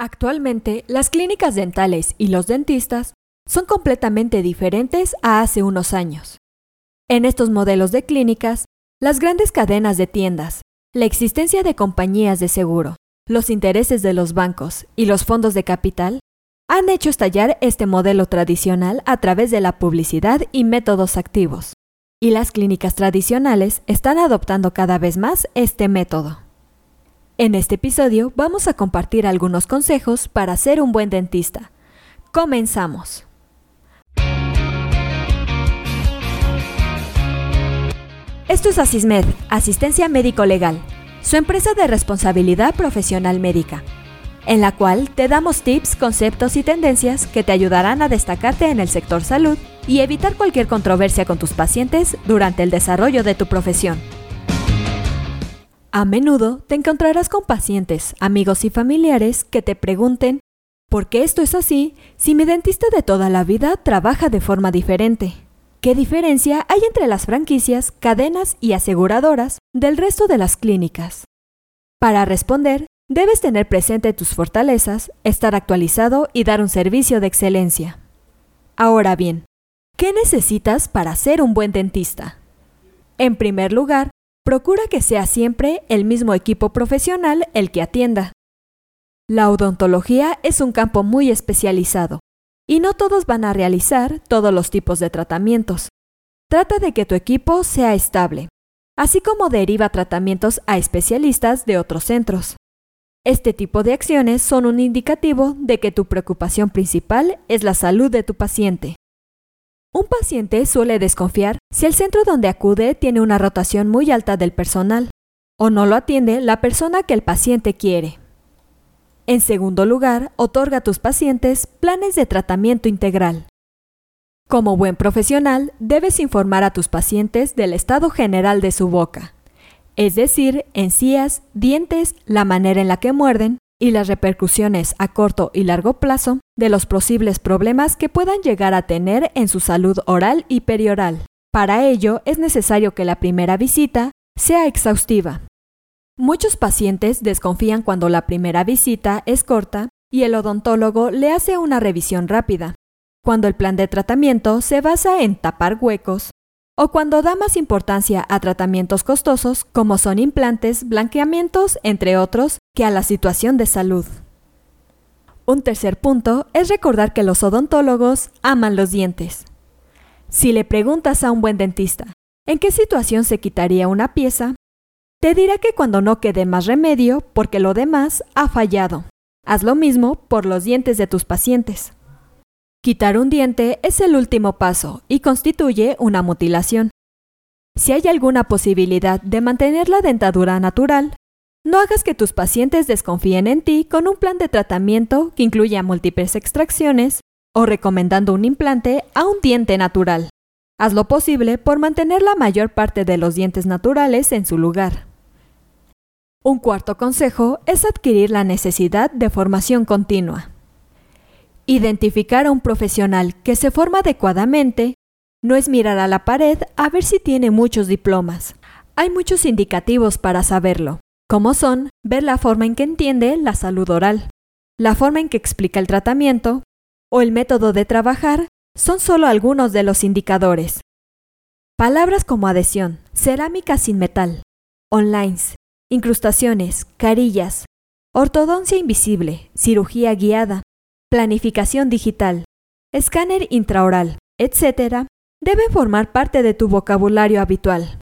Actualmente, las clínicas dentales y los dentistas son completamente diferentes a hace unos años. En estos modelos de clínicas, las grandes cadenas de tiendas, la existencia de compañías de seguro, los intereses de los bancos y los fondos de capital han hecho estallar este modelo tradicional a través de la publicidad y métodos activos. Y las clínicas tradicionales están adoptando cada vez más este método. En este episodio vamos a compartir algunos consejos para ser un buen dentista. Comenzamos. Esto es Asismed, Asistencia Médico Legal, su empresa de responsabilidad profesional médica en la cual te damos tips, conceptos y tendencias que te ayudarán a destacarte en el sector salud y evitar cualquier controversia con tus pacientes durante el desarrollo de tu profesión. A menudo te encontrarás con pacientes, amigos y familiares que te pregunten, ¿por qué esto es así si mi dentista de toda la vida trabaja de forma diferente? ¿Qué diferencia hay entre las franquicias, cadenas y aseguradoras del resto de las clínicas? Para responder, Debes tener presente tus fortalezas, estar actualizado y dar un servicio de excelencia. Ahora bien, ¿qué necesitas para ser un buen dentista? En primer lugar, procura que sea siempre el mismo equipo profesional el que atienda. La odontología es un campo muy especializado y no todos van a realizar todos los tipos de tratamientos. Trata de que tu equipo sea estable, así como deriva tratamientos a especialistas de otros centros. Este tipo de acciones son un indicativo de que tu preocupación principal es la salud de tu paciente. Un paciente suele desconfiar si el centro donde acude tiene una rotación muy alta del personal o no lo atiende la persona que el paciente quiere. En segundo lugar, otorga a tus pacientes planes de tratamiento integral. Como buen profesional, debes informar a tus pacientes del estado general de su boca, es decir, encías, dientes, la manera en la que muerden y las repercusiones a corto y largo plazo de los posibles problemas que puedan llegar a tener en su salud oral y perioral. Para ello es necesario que la primera visita sea exhaustiva. Muchos pacientes desconfían cuando la primera visita es corta y el odontólogo le hace una revisión rápida, cuando el plan de tratamiento se basa en tapar huecos, o cuando da más importancia a tratamientos costosos como son implantes, blanqueamientos, entre otros, que a la situación de salud. Un tercer punto es recordar que los odontólogos aman los dientes. Si le preguntas a un buen dentista en qué situación se quitaría una pieza, te dirá que cuando no quede más remedio porque lo demás ha fallado. Haz lo mismo por los dientes de tus pacientes. Quitar un diente es el último paso y constituye una mutilación. Si hay alguna posibilidad de mantener la dentadura natural, no hagas que tus pacientes desconfíen en ti con un plan de tratamiento que incluya múltiples extracciones o recomendando un implante a un diente natural. Haz lo posible por mantener la mayor parte de los dientes naturales en su lugar. Un cuarto consejo es adquirir la necesidad de formación continua. Identificar a un profesional que se forma adecuadamente no es mirar a la pared a ver si tiene muchos diplomas. Hay muchos indicativos para saberlo, como son ver la forma en que entiende la salud oral, la forma en que explica el tratamiento o el método de trabajar son solo algunos de los indicadores. Palabras como adhesión, cerámica sin metal, online, incrustaciones, carillas, ortodoncia invisible, cirugía guiada, planificación digital, escáner intraoral, etc., deben formar parte de tu vocabulario habitual.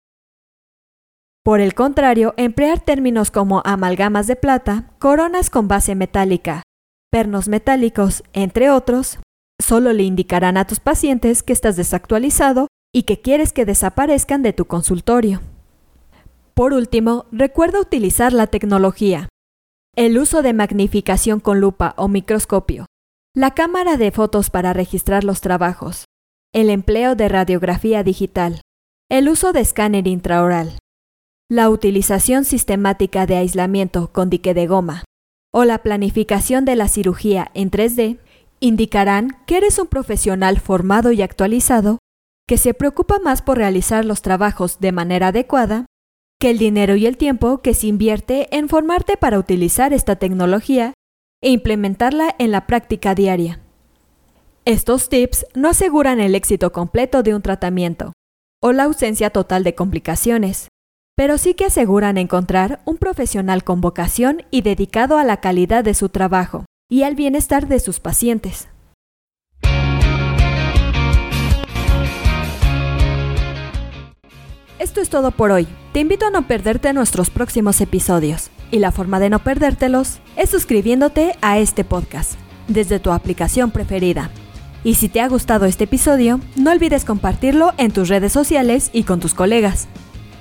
Por el contrario, emplear términos como amalgamas de plata, coronas con base metálica, pernos metálicos, entre otros, solo le indicarán a tus pacientes que estás desactualizado y que quieres que desaparezcan de tu consultorio. Por último, recuerda utilizar la tecnología. El uso de magnificación con lupa o microscopio, la cámara de fotos para registrar los trabajos, el empleo de radiografía digital, el uso de escáner intraoral, la utilización sistemática de aislamiento con dique de goma o la planificación de la cirugía en 3D indicarán que eres un profesional formado y actualizado que se preocupa más por realizar los trabajos de manera adecuada que el dinero y el tiempo que se invierte en formarte para utilizar esta tecnología e implementarla en la práctica diaria. Estos tips no aseguran el éxito completo de un tratamiento o la ausencia total de complicaciones, pero sí que aseguran encontrar un profesional con vocación y dedicado a la calidad de su trabajo y al bienestar de sus pacientes. Esto es todo por hoy. Te invito a no perderte nuestros próximos episodios. Y la forma de no perdértelos es suscribiéndote a este podcast desde tu aplicación preferida. Y si te ha gustado este episodio, no olvides compartirlo en tus redes sociales y con tus colegas.